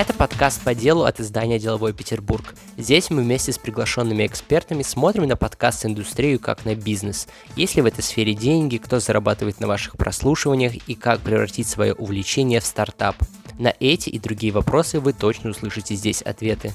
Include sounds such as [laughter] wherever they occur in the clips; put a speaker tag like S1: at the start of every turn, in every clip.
S1: Это подкаст по делу от издания «Деловой Петербург». Здесь мы вместе с приглашенными экспертами смотрим на подкаст-индустрию как на бизнес. Есть ли в этой сфере деньги, кто зарабатывает на ваших прослушиваниях и как превратить свое увлечение в стартап. На эти и другие вопросы вы точно услышите здесь ответы.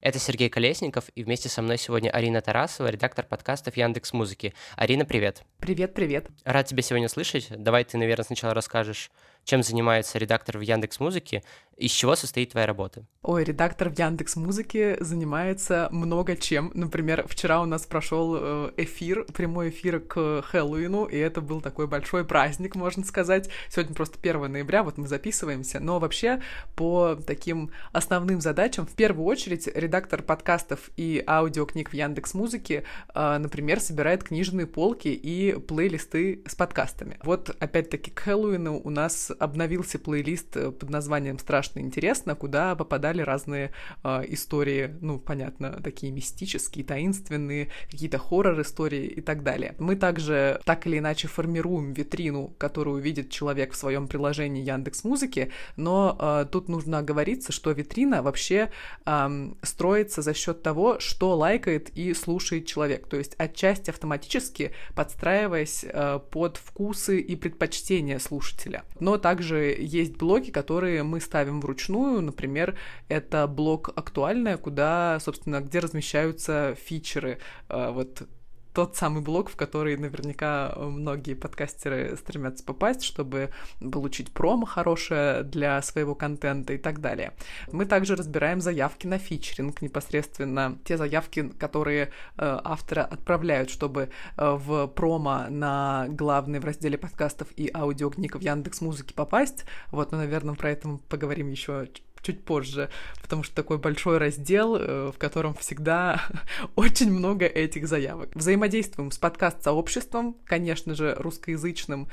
S1: Это Сергей Колесников, и вместе со мной сегодня Арина Тарасова, редактор подкастов Яндекс Музыки. Арина, привет.
S2: Привет, привет.
S1: Рад тебя сегодня слышать. Давай ты, наверное, сначала расскажешь, чем занимается редактор в Яндекс Музыке, из чего состоит твоя работа?
S2: Ой, редактор в Яндекс Музыке занимается много чем. Например, вчера у нас прошел э, эфир, прямой эфир к Хэллоуину, и это был такой большой праздник, можно сказать. Сегодня просто 1 ноября, вот мы записываемся. Но вообще по таким основным задачам, в первую очередь, редактор подкастов и аудиокниг в Яндекс Музыке, э, например, собирает книжные полки и плейлисты с подкастами. Вот опять-таки к Хэллоуину у нас обновился плейлист э, под названием «Страшно интересно», куда попадали разные э, истории, ну, понятно, такие мистические, таинственные, какие-то хоррор-истории и так далее. Мы также так или иначе формируем витрину, которую видит человек в своем приложении Яндекс Музыки, но э, тут нужно оговориться, что витрина вообще э, строится за счет того, что лайкает и слушает человек, то есть отчасти автоматически подстраиваясь э, под вкусы и предпочтения слушателя. Но также есть блоки, которые мы ставим вручную. Например, это блок «Актуальное», куда, собственно, где размещаются фичеры. Э, вот тот самый блог, в который наверняка многие подкастеры стремятся попасть, чтобы получить промо хорошее для своего контента и так далее. Мы также разбираем заявки на фичеринг, непосредственно те заявки, которые э, авторы отправляют, чтобы э, в промо на главный в разделе подкастов и аудиокниг в Яндекс Музыки попасть. Вот, но, наверное, про это мы поговорим еще чуть позже, потому что такой большой раздел, э, в котором всегда [laughs] очень много этих заявок. Взаимодействуем с подкаст-сообществом, конечно же, русскоязычным.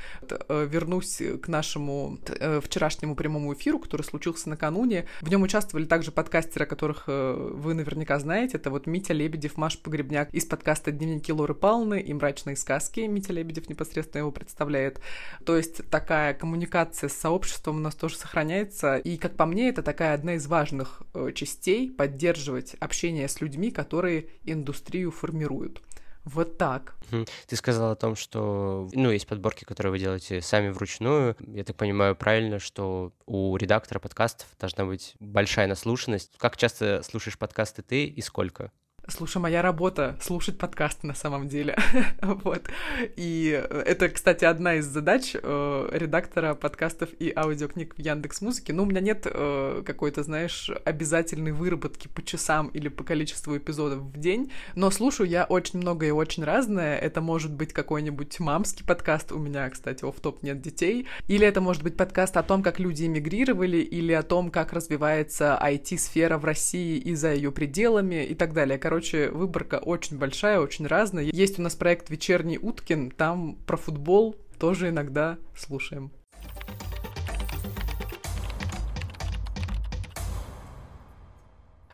S2: Э, вернусь к нашему э, вчерашнему прямому эфиру, который случился накануне. В нем участвовали также подкастеры, которых вы наверняка знаете. Это вот Митя Лебедев, Маш Погребняк из подкаста «Дневники Лоры Палны» и «Мрачные сказки». Митя Лебедев непосредственно его представляет. То есть такая коммуникация с сообществом у нас тоже сохраняется. И, как по мне, это такая такая одна из важных э, частей поддерживать общение с людьми, которые индустрию формируют. Вот так.
S1: Ты сказал о том, что, ну, есть подборки, которые вы делаете сами вручную. Я так понимаю правильно, что у редактора подкастов должна быть большая наслушанность. Как часто слушаешь подкасты ты и сколько?
S2: Слушай, моя работа — слушать подкасты на самом деле. [laughs] вот. И это, кстати, одна из задач э, редактора подкастов и аудиокниг в Яндекс Музыке. Ну, у меня нет э, какой-то, знаешь, обязательной выработки по часам или по количеству эпизодов в день, но слушаю я очень много и очень разное. Это может быть какой-нибудь мамский подкаст, у меня, кстати, в топ нет детей, или это может быть подкаст о том, как люди эмигрировали, или о том, как развивается IT-сфера в России и за ее пределами и так далее. Короче, Короче, выборка очень большая, очень разная. Есть у нас проект «Вечерний Уткин», там про футбол тоже иногда слушаем.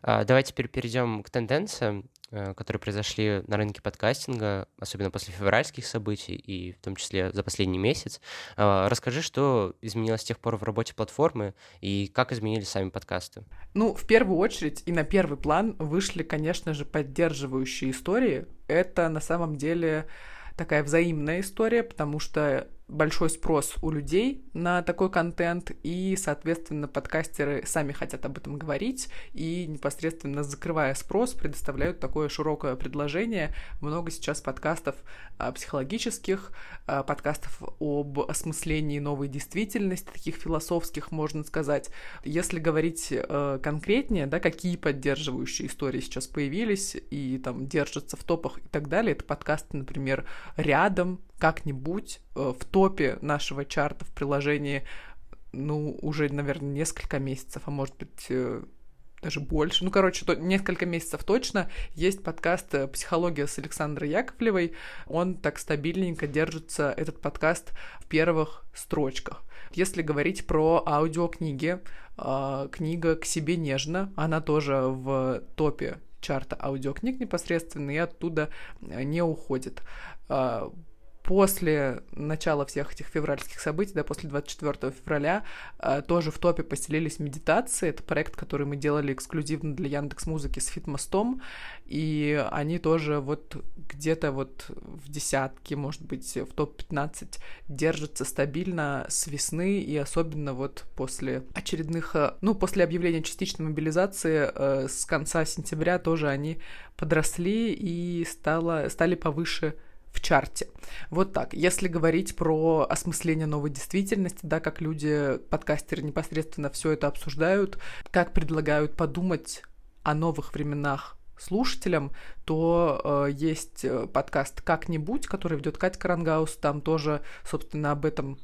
S1: А, давай теперь перейдем к тенденциям. Э, которые произошли на рынке подкастинга, особенно после февральских событий и в том числе за последний месяц. А, расскажи, что изменилось с тех пор в работе платформы и как изменились сами подкасты?
S2: Ну, в первую очередь и на первый план вышли, конечно же, поддерживающие истории. Это на самом деле такая взаимная история, потому что большой спрос у людей на такой контент, и, соответственно, подкастеры сами хотят об этом говорить, и непосредственно закрывая спрос, предоставляют такое широкое предложение. Много сейчас подкастов а, психологических, а, подкастов об осмыслении новой действительности, таких философских, можно сказать. Если говорить э, конкретнее, да, какие поддерживающие истории сейчас появились и там держатся в топах и так далее, это подкасты, например, «Рядом», как-нибудь э, в топе нашего чарта в приложении, ну, уже, наверное, несколько месяцев, а может быть, э, даже больше. Ну, короче, то, несколько месяцев точно есть подкаст э, «Психология» с Александрой Яковлевой. Он так стабильненько держится, этот подкаст, в первых строчках. Если говорить про аудиокниги, книга «К себе нежно», она тоже в топе чарта аудиокниг непосредственно и оттуда не уходит. После начала всех этих февральских событий, да, после 24 февраля, э, тоже в топе поселились медитации. Это проект, который мы делали эксклюзивно для Яндекс Музыки с Фитмостом, и они тоже вот где-то вот в десятке, может быть, в топ-15 держатся стабильно с весны, и особенно вот после очередных, э, ну, после объявления частичной мобилизации э, с конца сентября тоже они подросли и стало, стали повыше в чарте. Вот так. Если говорить про осмысление новой действительности, да, как люди, подкастеры непосредственно все это обсуждают, как предлагают подумать о новых временах слушателям, то э, есть э, подкаст «Как-нибудь», который ведет Катя Карангаус, там тоже, собственно, об этом,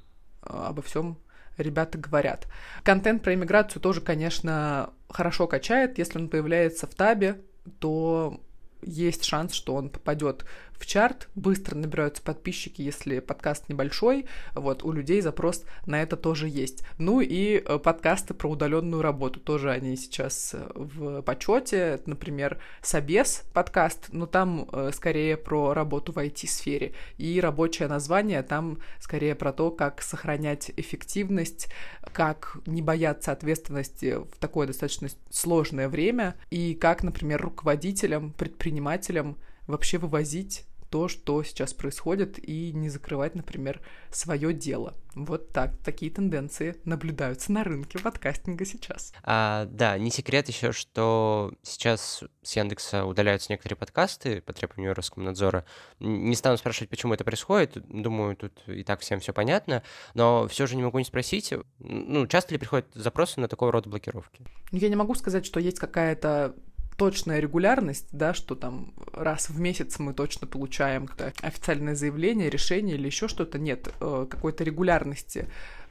S2: э, обо всем ребята говорят. Контент про иммиграцию тоже, конечно, хорошо качает. Если он появляется в табе, то есть шанс, что он попадет в чарт, быстро набираются подписчики, если подкаст небольшой, вот, у людей запрос на это тоже есть. Ну и э, подкасты про удаленную работу, тоже они сейчас э, в почете, например, Собес подкаст, но там э, скорее про работу в IT-сфере, и рабочее название там скорее про то, как сохранять эффективность, как не бояться ответственности в такое достаточно сложное время, и как, например, руководителям, предпринимателям вообще вывозить то, что сейчас происходит, и не закрывать, например, свое дело. Вот так, такие тенденции наблюдаются на рынке подкастинга сейчас.
S1: А, да, не секрет еще, что сейчас с Яндекса удаляются некоторые подкасты по требованию Роскомнадзора. Не стану спрашивать, почему это происходит. Думаю, тут и так всем все понятно. Но все же не могу не спросить, ну, часто ли приходят запросы на такого рода блокировки?
S2: Я не могу сказать, что есть какая-то точная регулярность, да, что там раз в месяц мы точно получаем официальное заявление, решение или еще что-то, нет, э, какой-то регулярности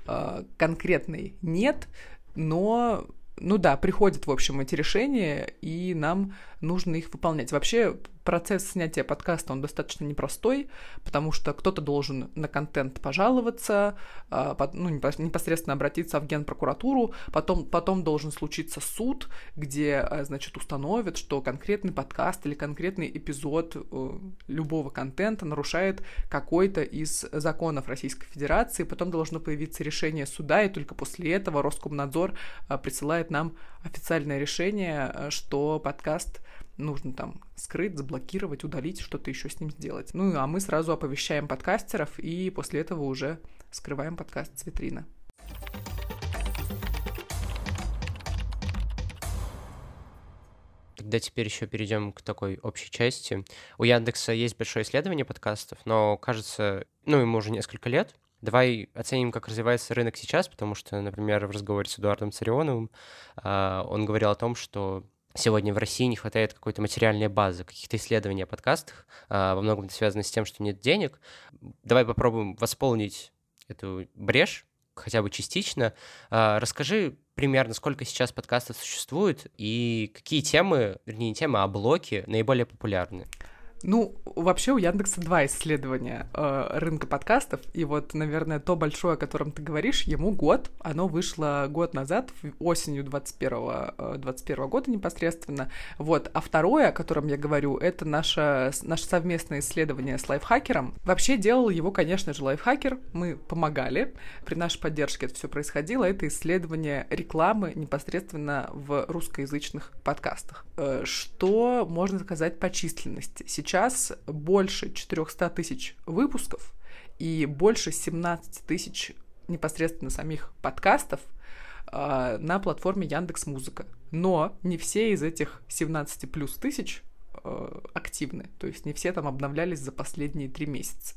S2: э, конкретной нет, но ну да, приходят, в общем, эти решения, и нам нужно их выполнять. Вообще, процесс снятия подкаста, он достаточно непростой, потому что кто-то должен на контент пожаловаться, а, ну, непосредственно обратиться в генпрокуратуру, потом, потом должен случиться суд, где, а, значит, установят, что конкретный подкаст или конкретный эпизод э, любого контента нарушает какой-то из законов Российской Федерации, потом должно появиться решение суда, и только после этого Роскомнадзор а, присылает нам официальное решение, что подкаст нужно там скрыть, заблокировать, удалить, что-то еще с ним сделать. Ну, а мы сразу оповещаем подкастеров, и после этого уже скрываем подкаст с витрины.
S1: Тогда теперь еще перейдем к такой общей части. У Яндекса есть большое исследование подкастов, но кажется, ну, ему уже несколько лет. Давай оценим, как развивается рынок сейчас, потому что, например, в разговоре с Эдуардом Царионовым э, он говорил о том, что сегодня в России не хватает какой-то материальной базы, каких-то исследований о подкастах. А, во многом это связано с тем, что нет денег. Давай попробуем восполнить эту брешь, хотя бы частично. А, расскажи примерно, сколько сейчас подкастов существует и какие темы, вернее, не темы, а блоки наиболее популярны.
S2: Ну, вообще у Яндекса два исследования э, рынка подкастов, и вот, наверное, то большое, о котором ты говоришь, ему год, оно вышло год назад, осенью 21, э, 21 года непосредственно, вот, а второе, о котором я говорю, это наше, наше совместное исследование с лайфхакером. Вообще делал его, конечно же, лайфхакер, мы помогали, при нашей поддержке это все происходило, это исследование рекламы непосредственно в русскоязычных подкастах. Э, что можно сказать по численности? сейчас больше 400 тысяч выпусков и больше 17 тысяч непосредственно самих подкастов э, на платформе Яндекс Музыка. Но не все из этих 17 плюс тысяч э, активны, то есть не все там обновлялись за последние три месяца.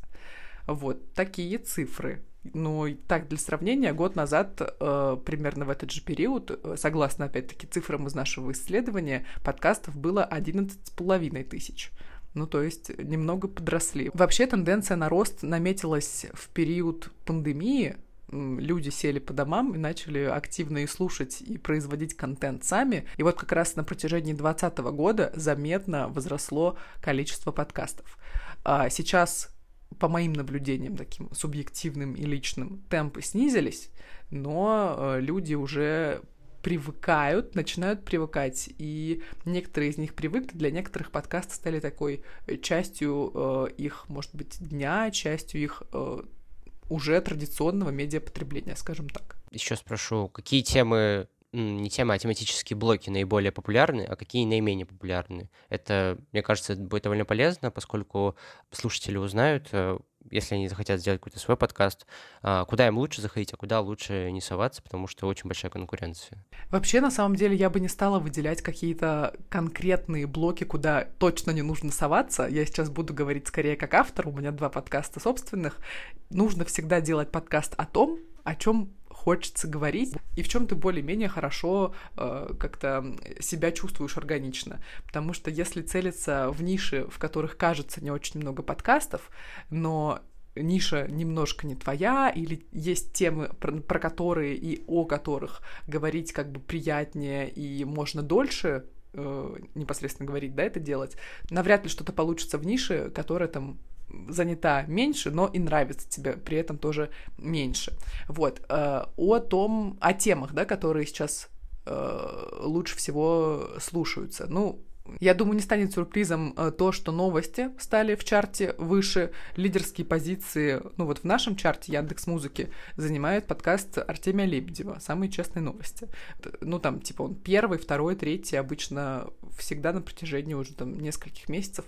S2: Вот такие цифры. Ну, так, для сравнения, год назад, э, примерно в этот же период, э, согласно, опять-таки, цифрам из нашего исследования, подкастов было 11,5 тысяч. Ну, то есть немного подросли. Вообще тенденция на рост наметилась в период пандемии, люди сели по домам и начали активно и слушать, и производить контент сами. И вот как раз на протяжении 2020 года заметно возросло количество подкастов. А сейчас, по моим наблюдениям, таким субъективным и личным, темпы снизились, но э, люди уже привыкают, начинают привыкать, и некоторые из них привыкли, для некоторых подкасты стали такой э, частью э, их, может быть, дня, частью их э, уже традиционного медиапотребления, скажем так.
S1: Еще спрошу, какие темы не темы, а тематические блоки наиболее популярны, а какие наименее популярны. Это, мне кажется, будет довольно полезно, поскольку слушатели узнают, э, если они захотят сделать какой-то свой подкаст, а, куда им лучше заходить, а куда лучше не соваться, потому что очень большая конкуренция.
S2: Вообще, на самом деле, я бы не стала выделять какие-то конкретные блоки, куда точно не нужно соваться. Я сейчас буду говорить скорее как автор, у меня два подкаста собственных. Нужно всегда делать подкаст о том, о чем хочется говорить, и в чем ты более-менее хорошо э, как-то себя чувствуешь органично. Потому что если целиться в ниши, в которых кажется не очень много подкастов, но ниша немножко не твоя, или есть темы, про, про которые и о которых говорить как бы приятнее и можно дольше э, непосредственно говорить, да, это делать, навряд ли что-то получится в нише, которая там занята меньше, но и нравится тебе при этом тоже меньше. Вот. Э, о том, о темах, да, которые сейчас э, лучше всего слушаются. Ну, я думаю, не станет сюрпризом э, то, что новости стали в чарте выше. Лидерские позиции, ну вот в нашем чарте Яндекс Музыки занимает подкаст Артемия Лебедева «Самые честные новости». Ну там типа он первый, второй, третий, обычно всегда на протяжении уже там нескольких месяцев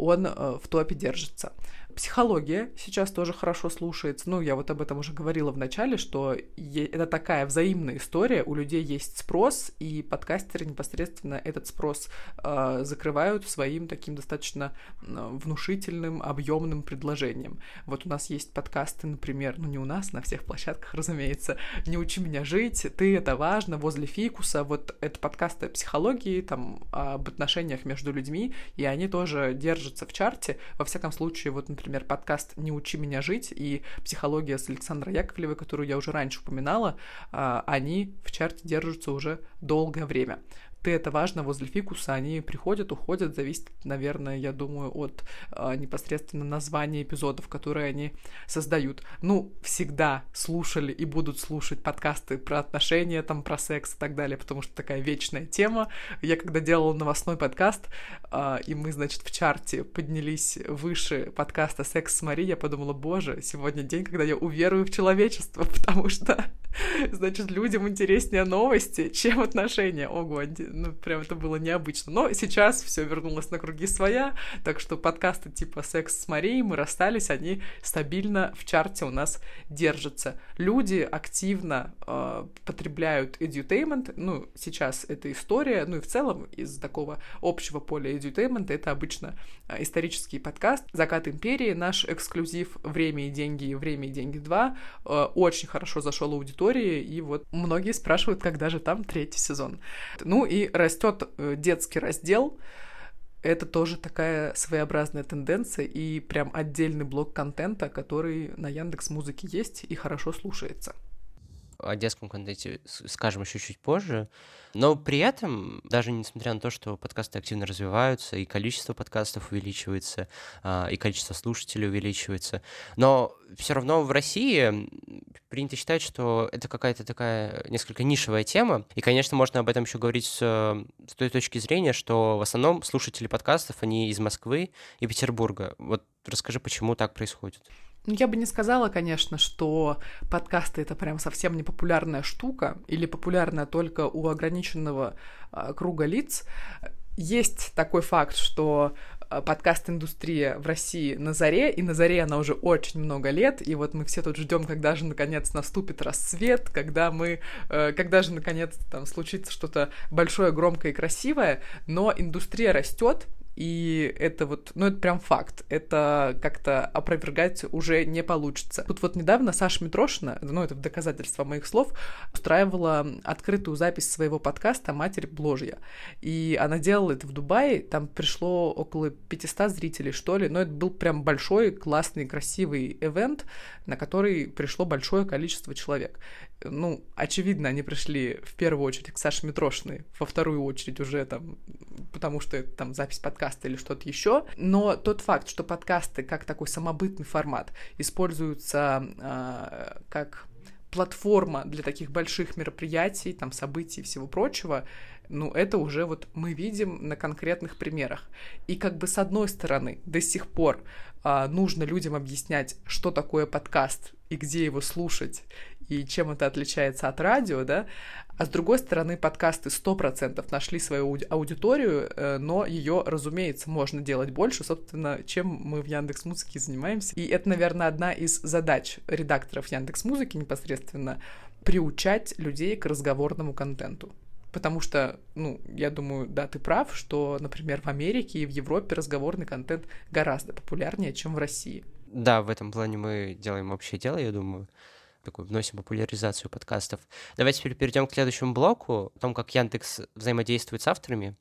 S2: он э, в топе держится. Психология сейчас тоже хорошо слушается. Ну, я вот об этом уже говорила в начале, что это такая взаимная история. У людей есть спрос, и подкастеры непосредственно этот спрос э, закрывают своим таким достаточно внушительным, объемным предложением. Вот у нас есть подкасты, например, ну не у нас, на всех площадках, [laughs] разумеется, «Не учи меня жить», «Ты — это важно», «Возле фикуса». Вот это подкасты о психологии, там, об отношениях между людьми, и они тоже держатся в чарте. Во всяком случае, вот, например, например, подкаст «Не учи меня жить» и «Психология» с Александрой Яковлевой, которую я уже раньше упоминала, а, они в чарте держатся уже долгое время ты это важно возле фикуса, они приходят, уходят, зависит, наверное, я думаю, от э, непосредственно названия эпизодов, которые они создают. Ну, всегда слушали и будут слушать подкасты про отношения, там, про секс и так далее, потому что такая вечная тема. Я когда делала новостной подкаст, э, и мы, значит, в чарте поднялись выше подкаста «Секс с Мари», я подумала, боже, сегодня день, когда я уверую в человечество, [laughs] потому что, [laughs] значит, людям интереснее новости, чем отношения. Ого, ну, прям это было необычно. Но сейчас все вернулось на круги своя, так что подкасты типа «Секс с Марией», «Мы расстались», они стабильно в чарте у нас держатся. Люди активно э, потребляют edutainment, ну, сейчас это история, ну и в целом из такого общего поля edutainment это обычно э, исторический подкаст «Закат империи», наш эксклюзив «Время и деньги» «Время и деньги 2» э, очень хорошо зашел аудитории, и вот многие спрашивают, когда же там третий сезон. Ну и растет э, детский раздел, это тоже такая своеобразная тенденция и прям отдельный блок контента, который на Яндекс Музыке есть и хорошо слушается
S1: о детском контенте скажем еще чуть позже. Но при этом, даже несмотря на то, что подкасты активно развиваются, и количество подкастов увеличивается, а, и количество слушателей увеличивается, но все равно в России принято считать, что это какая-то такая несколько нишевая тема. И, конечно, можно об этом еще говорить с, с той точки зрения, что в основном слушатели подкастов, они из Москвы и Петербурга. Вот расскажи, почему так происходит.
S2: Ну, я бы не сказала, конечно, что подкасты это прям совсем не популярная штука или популярная только у ограниченного э, круга лиц. Есть такой факт, что а, подкаст-индустрия в России на заре, и на заре она уже очень много лет, и вот мы все тут ждем, когда же наконец наступит расцвет, когда мы, э, когда же наконец там случится что-то большое, громкое и красивое, но индустрия растет, и это вот, ну это прям факт, это как-то опровергать уже не получится. Тут вот недавно Саша Митрошина, ну это в доказательство моих слов, устраивала открытую запись своего подкаста «Матерь Бложья», и она делала это в Дубае, там пришло около 500 зрителей, что ли, но это был прям большой, классный, красивый ивент, на который пришло большое количество человек ну, очевидно, они пришли в первую очередь к Саше Митрошиной, во вторую очередь уже там, потому что это там запись подкаста или что-то еще. Но тот факт, что подкасты как такой самобытный формат используются э, как платформа для таких больших мероприятий, там, событий и всего прочего, ну, это уже вот мы видим на конкретных примерах. И как бы с одной стороны, до сих пор а, нужно людям объяснять, что такое подкаст и где его слушать, и чем это отличается от радио, да, а с другой стороны, подкасты 100% нашли свою аудиторию, э, но ее, разумеется, можно делать больше, собственно, чем мы в Яндекс Музыке занимаемся. И это, наверное, одна из задач редакторов Яндекс Музыки непосредственно приучать людей к разговорному контенту. Потому что, ну, я думаю, да, ты прав, что, например, в Америке и в Европе разговорный контент гораздо популярнее, чем в России.
S1: Да, в этом плане мы делаем общее дело, я думаю такую вносим популяризацию подкастов. Давайте теперь перейдем к следующему блоку, о том, как Яндекс взаимодействует с авторами.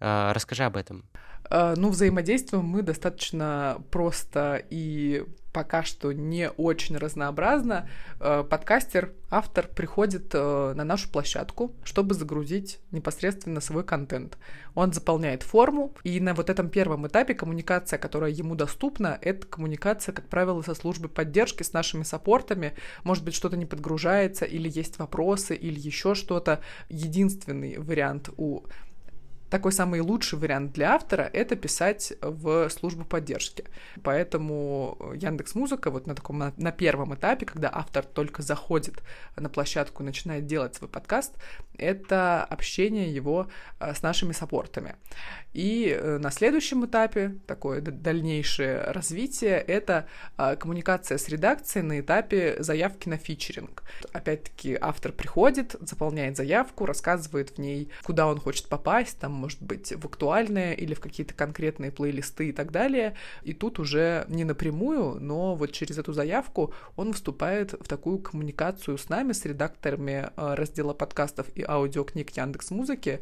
S1: А, расскажи об этом.
S2: А, ну, взаимодействуем мы достаточно просто и пока что не очень разнообразно. А, подкастер, автор приходит а, на нашу площадку, чтобы загрузить непосредственно свой контент. Он заполняет форму, и на вот этом первом этапе коммуникация, которая ему доступна, это коммуникация, как правило, со службой поддержки, с нашими саппортами. Может быть, что-то не подгружается, или есть вопросы, или еще что-то. Единственный вариант у такой самый лучший вариант для автора — это писать в службу поддержки. Поэтому Яндекс Музыка вот на таком на, первом этапе, когда автор только заходит на площадку и начинает делать свой подкаст, это общение его э, с нашими саппортами. И э, на следующем этапе, такое дальнейшее развитие, это э, коммуникация с редакцией на этапе заявки на фичеринг. Опять-таки автор приходит, заполняет заявку, рассказывает в ней, куда он хочет попасть, там может быть в актуальные или в какие-то конкретные плейлисты и так далее. И тут уже не напрямую, но вот через эту заявку он вступает в такую коммуникацию с нами, с редакторами э, раздела подкастов и аудиокниг Яндекс Музыки.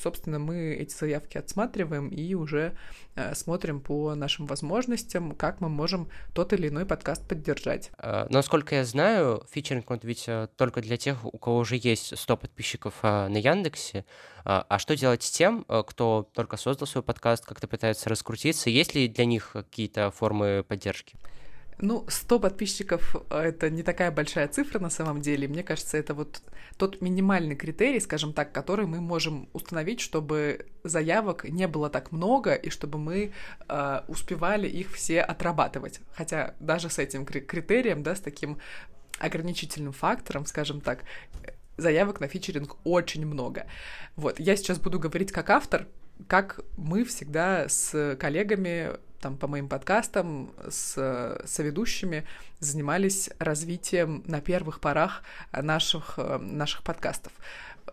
S2: Собственно, мы эти заявки отсматриваем и уже э, смотрим по нашим возможностям, как мы можем тот или иной подкаст поддержать.
S1: Э, насколько я знаю, фичеринг он ведь только для тех, у кого уже есть 100 подписчиков на Яндексе. А что делать с тем, Э, кто только создал свой подкаст, как-то пытается раскрутиться? Есть ли для них какие-то формы поддержки?
S2: Ну, 100 подписчиков — это не такая большая цифра на самом деле. Мне кажется, это вот тот минимальный критерий, скажем так, который мы можем установить, чтобы заявок не было так много и чтобы мы э, успевали их все отрабатывать. Хотя даже с этим критерием, да, с таким ограничительным фактором, скажем так, заявок на фичеринг очень много. Вот, я сейчас буду говорить как автор, как мы всегда с коллегами там, по моим подкастам с соведущими занимались развитием на первых порах наших, наших подкастов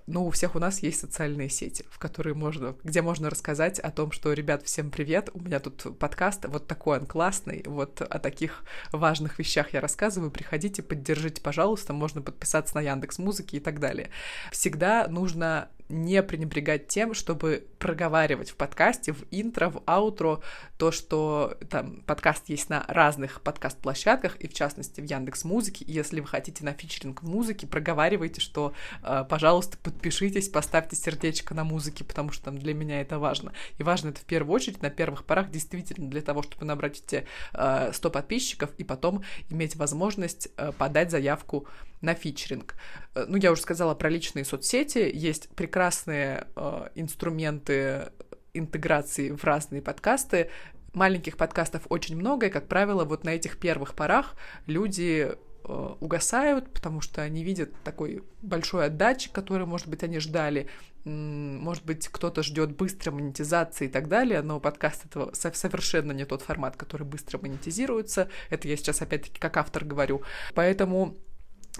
S2: ну, у всех у нас есть социальные сети, в которые можно, где можно рассказать о том, что, ребят, всем привет, у меня тут подкаст, вот такой он классный, вот о таких важных вещах я рассказываю, приходите, поддержите, пожалуйста, можно подписаться на Яндекс Музыки и так далее. Всегда нужно не пренебрегать тем, чтобы проговаривать в подкасте, в интро, в аутро то, что там подкаст есть на разных подкаст-площадках, и в частности в Яндекс Музыке. Если вы хотите на фичеринг в музыке, проговаривайте, что, э, пожалуйста, подпишитесь, поставьте сердечко на музыке, потому что там для меня это важно. И важно это в первую очередь на первых порах действительно для того, чтобы набрать эти э, 100 подписчиков и потом иметь возможность э, подать заявку на фичеринг. Э, ну, я уже сказала про личные соцсети. Есть прекрасные э, инструменты интеграции в разные подкасты. Маленьких подкастов очень много, и, как правило, вот на этих первых порах люди э, угасают, потому что они видят такой большой отдачи, который, может быть, они ждали. Может быть, кто-то ждет быстрой монетизации и так далее, но подкаст этого совершенно не тот формат, который быстро монетизируется. Это я сейчас опять-таки как автор говорю. Поэтому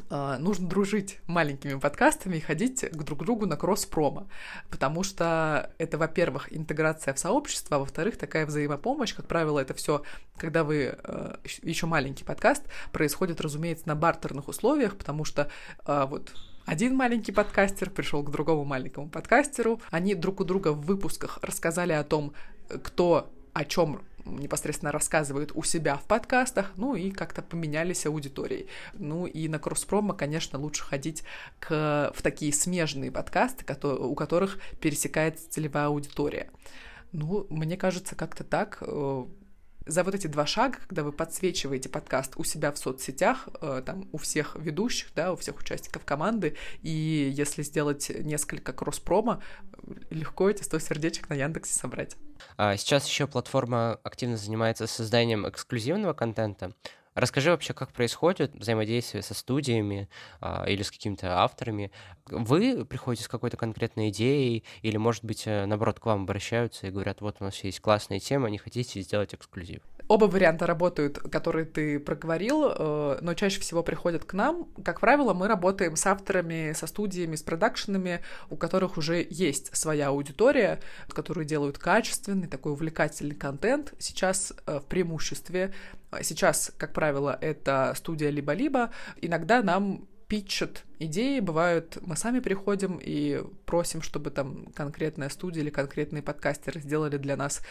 S2: нужно дружить маленькими подкастами и ходить к друг другу на кросс-промо, потому что это, во-первых, интеграция в сообщество, а во-вторых, такая взаимопомощь, как правило, это все, когда вы э, еще маленький подкаст, происходит, разумеется, на бартерных условиях, потому что э, вот один маленький подкастер пришел к другому маленькому подкастеру, они друг у друга в выпусках рассказали о том, кто о чем непосредственно рассказывают у себя в подкастах, ну и как-то поменялись аудиторией. Ну и на Кросспрома, конечно, лучше ходить к, в такие смежные подкасты, у которых пересекается целевая аудитория. Ну, мне кажется, как-то так. Э, за вот эти два шага, когда вы подсвечиваете подкаст у себя в соцсетях, э, там, у всех ведущих, да, у всех участников команды, и если сделать несколько кросс-промо, легко эти 100 сердечек на Яндексе собрать.
S1: А сейчас еще платформа активно занимается созданием эксклюзивного контента. Расскажи вообще, как происходит взаимодействие со студиями а, или с какими-то авторами. Вы приходите с какой-то конкретной идеей, или, может быть, э, наоборот, к вам обращаются и говорят, вот у нас есть классная тема, не хотите сделать эксклюзив?
S2: Оба варианта работают, которые ты проговорил, э, но чаще всего приходят к нам. Как правило, мы работаем с авторами, со студиями, с продакшенами, у которых уже есть своя аудитория, которые делают качественный, такой увлекательный контент. Сейчас э, в преимуществе, сейчас, как правило, это студия либо-либо. Иногда нам питчат идеи, бывают, мы сами приходим и просим, чтобы там конкретная студия или конкретные подкастеры сделали для нас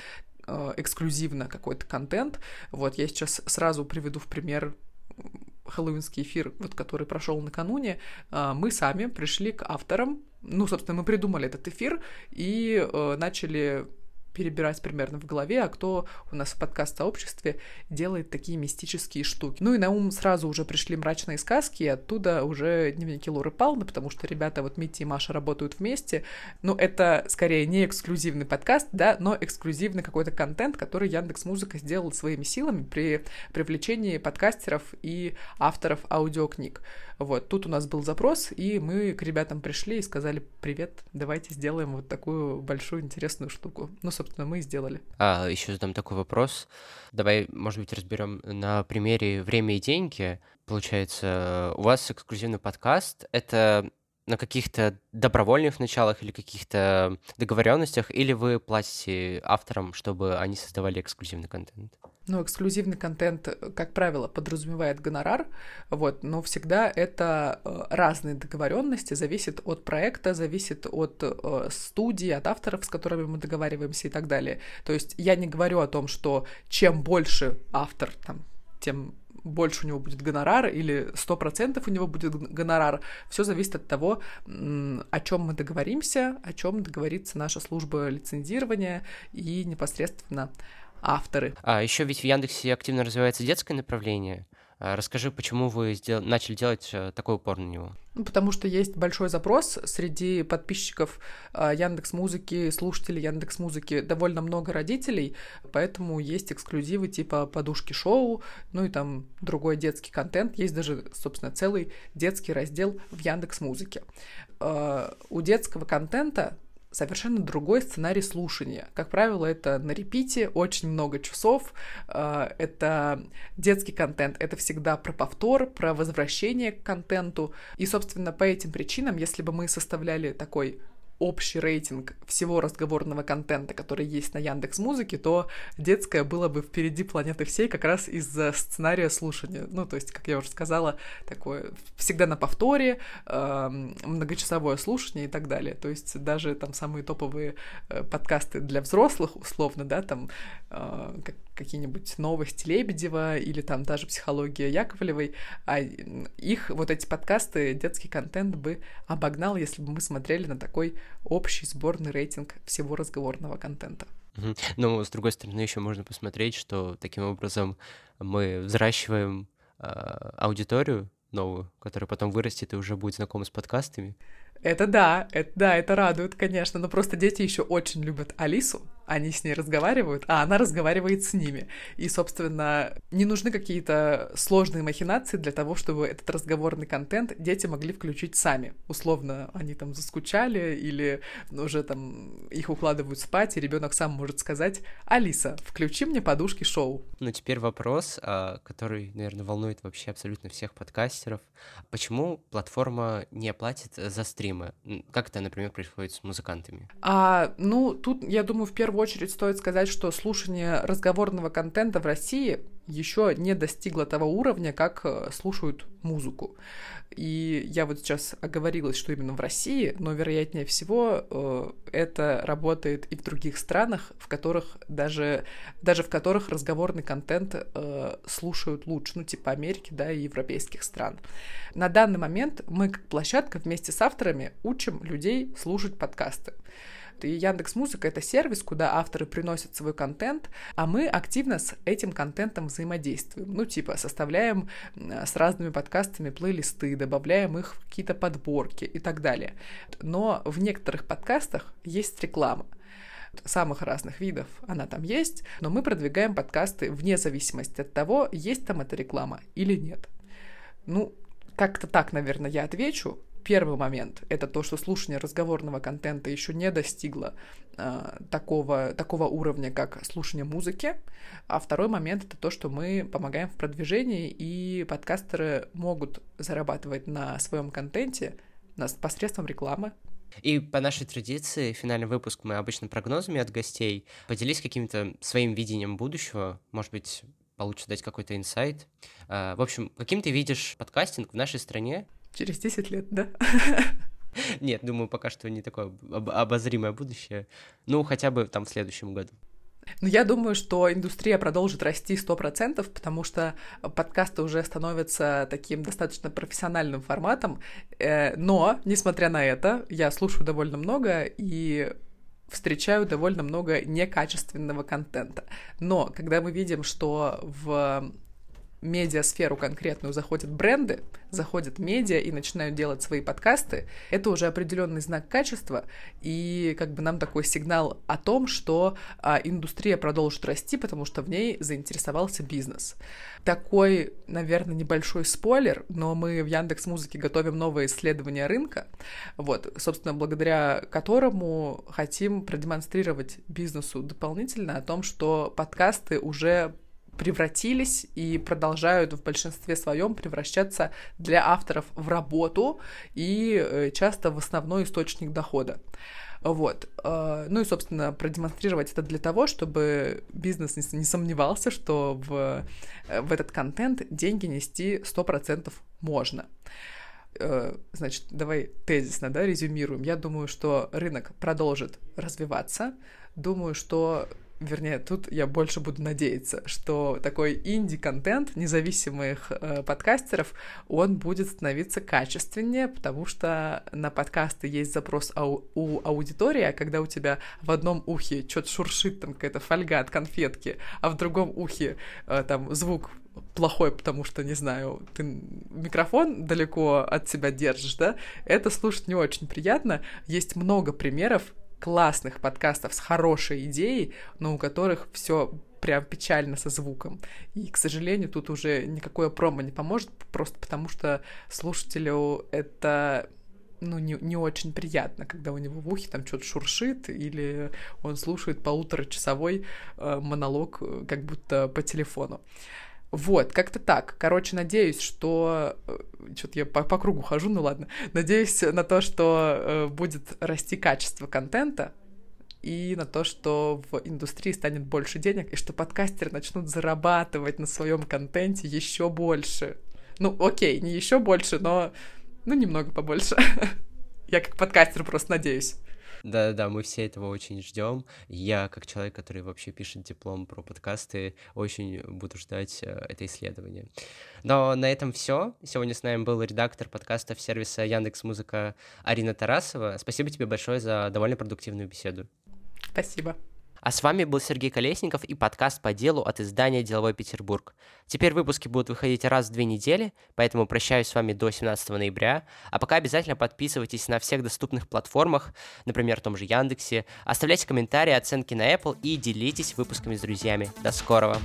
S2: эксклюзивно какой-то контент. Вот я сейчас сразу приведу в пример хэллоуинский эфир, вот, который прошел накануне, э, мы сами пришли к авторам, ну, собственно, мы придумали этот эфир и э, начали перебирать примерно в голове, а кто у нас в подкаст-сообществе делает такие мистические штуки. Ну и на ум сразу уже пришли мрачные сказки, и оттуда уже дневники Лоры Палны, потому что ребята, вот Мити и Маша работают вместе. Ну, это скорее не эксклюзивный подкаст, да, но эксклюзивный какой-то контент, который Яндекс Музыка сделал своими силами при привлечении подкастеров и авторов аудиокниг. Вот, тут у нас был запрос, и мы к ребятам пришли и сказали, привет, давайте сделаем вот такую большую интересную штуку. Ну, собственно, мы и сделали.
S1: А, еще задам такой вопрос. Давай, может быть, разберем на примере «Время и деньги». Получается, у вас эксклюзивный подкаст — это на каких-то добровольных началах или каких-то договоренностях, или вы платите авторам, чтобы они создавали эксклюзивный контент?
S2: Ну, эксклюзивный контент, как правило, подразумевает гонорар, вот, но всегда это э, разные договоренности, зависит от проекта, зависит от э, студии, от авторов, с которыми мы договариваемся и так далее. То есть я не говорю о том, что чем больше автор, там, тем больше у него будет гонорар или 100% у него будет гонорар. Все зависит от того, о чем мы договоримся, о чем договорится наша служба лицензирования и непосредственно авторы.
S1: А еще ведь в Яндексе активно развивается детское направление. А, расскажи, почему вы сдел... начали делать э, такой упор на него?
S2: Ну, потому что есть большой запрос среди подписчиков а, Яндекс Музыки, слушателей Яндекс Музыки, довольно много родителей, поэтому есть эксклюзивы типа подушки шоу, ну и там другой детский контент. Есть даже, собственно, целый детский раздел в Яндекс Музыке. А, у детского контента совершенно другой сценарий слушания. Как правило, это на репите, очень много часов, э, это детский контент, это всегда про повтор, про возвращение к контенту. И, собственно, по этим причинам, если бы мы составляли такой общий рейтинг всего разговорного контента, который есть на Яндекс Музыке, то детское было бы впереди планеты всей как раз из-за сценария слушания. Ну, то есть, как я уже сказала, такое всегда на повторе, э, многочасовое слушание и так далее. То есть даже там самые топовые э, подкасты для взрослых, условно, да, там э, как, какие-нибудь новости Лебедева или там даже психология Яковлевой, а их вот эти подкасты, детский контент бы обогнал, если бы мы смотрели на такой общий сборный рейтинг всего разговорного контента.
S1: Ну, с другой стороны, еще можно посмотреть, что таким образом мы взращиваем э, аудиторию новую, которая потом вырастет и уже будет знакома с подкастами.
S2: Это да, это да, это радует, конечно, но просто дети еще очень любят Алису, они с ней разговаривают, а она разговаривает с ними. И, собственно, не нужны какие-то сложные махинации для того, чтобы этот разговорный контент дети могли включить сами. Условно, они там заскучали или уже там их укладывают спать, и ребенок сам может сказать, Алиса, включи мне подушки шоу.
S1: Ну, теперь вопрос, а, который, наверное, волнует вообще абсолютно всех подкастеров. Почему платформа не платит за стримы? Как это, например, происходит с музыкантами?
S2: А, ну, тут, я думаю, в первую очередь стоит сказать, что слушание разговорного контента в России еще не достигло того уровня, как э, слушают музыку. И я вот сейчас оговорилась, что именно в России, но вероятнее всего э, это работает и в других странах, в которых даже, даже в которых разговорный контент э, слушают лучше, ну типа Америки, да, и европейских стран. На данный момент мы как площадка вместе с авторами учим людей слушать подкасты. И Яндекс Музыка — это сервис, куда авторы приносят свой контент, а мы активно с этим контентом взаимодействуем. Ну, типа, составляем с разными подкастами плейлисты, добавляем их в какие-то подборки и так далее. Но в некоторых подкастах есть реклама самых разных видов она там есть, но мы продвигаем подкасты вне зависимости от того, есть там эта реклама или нет. Ну, как-то так, наверное, я отвечу. Первый момент — это то, что слушание разговорного контента еще не достигло э, такого, такого уровня, как слушание музыки. А второй момент — это то, что мы помогаем в продвижении, и подкастеры могут зарабатывать на своем контенте посредством рекламы.
S1: И по нашей традиции, финальный выпуск мы обычно прогнозами от гостей. Поделись каким-то своим видением будущего, может быть, получше дать какой-то инсайт. А, в общем, каким ты видишь подкастинг в нашей стране?
S2: Через 10 лет, да? [laughs]
S1: Нет, думаю, пока что не такое обозримое будущее. Ну, хотя бы там в следующем году.
S2: Ну, я думаю, что индустрия продолжит расти 100%, потому что подкасты уже становятся таким достаточно профессиональным форматом. Э, но, несмотря на это, я слушаю довольно много, и встречаю довольно много некачественного контента. Но когда мы видим, что в медиасферу конкретную заходят бренды, заходят медиа и начинают делать свои подкасты, это уже определенный знак качества, и как бы нам такой сигнал о том, что а, индустрия продолжит расти, потому что в ней заинтересовался бизнес. Такой, наверное, небольшой спойлер, но мы в Яндекс Музыке готовим новое исследование рынка, вот, собственно, благодаря которому хотим продемонстрировать бизнесу дополнительно о том, что подкасты уже превратились и продолжают в большинстве своем превращаться для авторов в работу и э, часто в основной источник дохода. Вот. Э, ну и, собственно, продемонстрировать это для того, чтобы бизнес не сомневался, что в, э, в этот контент деньги нести 100% можно. Значит, давай тезисно, да, резюмируем. Я думаю, что рынок продолжит развиваться. Думаю, что вернее, тут я больше буду надеяться, что такой инди-контент независимых э, подкастеров, он будет становиться качественнее, потому что на подкасты есть запрос ау- у аудитории, а когда у тебя в одном ухе что-то шуршит, там какая-то фольга от конфетки, а в другом ухе э, там звук плохой, потому что, не знаю, ты микрофон далеко от себя держишь, да, это слушать не очень приятно. Есть много примеров классных подкастов с хорошей идеей, но у которых все прям печально со звуком. И, к сожалению, тут уже никакое промо не поможет, просто потому что слушателю это ну, не, не очень приятно, когда у него в ухе там что-то шуршит, или он слушает полуторачасовой э, монолог э, как будто по телефону. Вот, как-то так. Короче, надеюсь, что... Э, Что-то я по, по кругу хожу, ну ладно. Надеюсь на то, что э, будет расти качество контента, и на то, что в индустрии станет больше денег, и что подкастеры начнут зарабатывать на своем контенте еще больше. Ну, окей, не еще больше, но ну, немного побольше. [laughs] Я как подкастер просто надеюсь.
S1: Да-да, мы все этого очень ждем. Я, как человек, который вообще пишет диплом про подкасты, очень буду ждать э, это исследование. Но на этом все. Сегодня с нами был редактор подкастов сервиса Яндекс Музыка Арина Тарасова. Спасибо тебе большое за довольно продуктивную беседу.
S2: Спасибо.
S1: А с вами был Сергей Колесников и подкаст по делу от издания «Деловой Петербург». Теперь выпуски будут выходить раз в две недели, поэтому прощаюсь с вами до 17 ноября. А пока обязательно подписывайтесь на всех доступных платформах, например, в том же Яндексе, оставляйте комментарии, оценки на Apple и делитесь выпусками с друзьями. До скорого!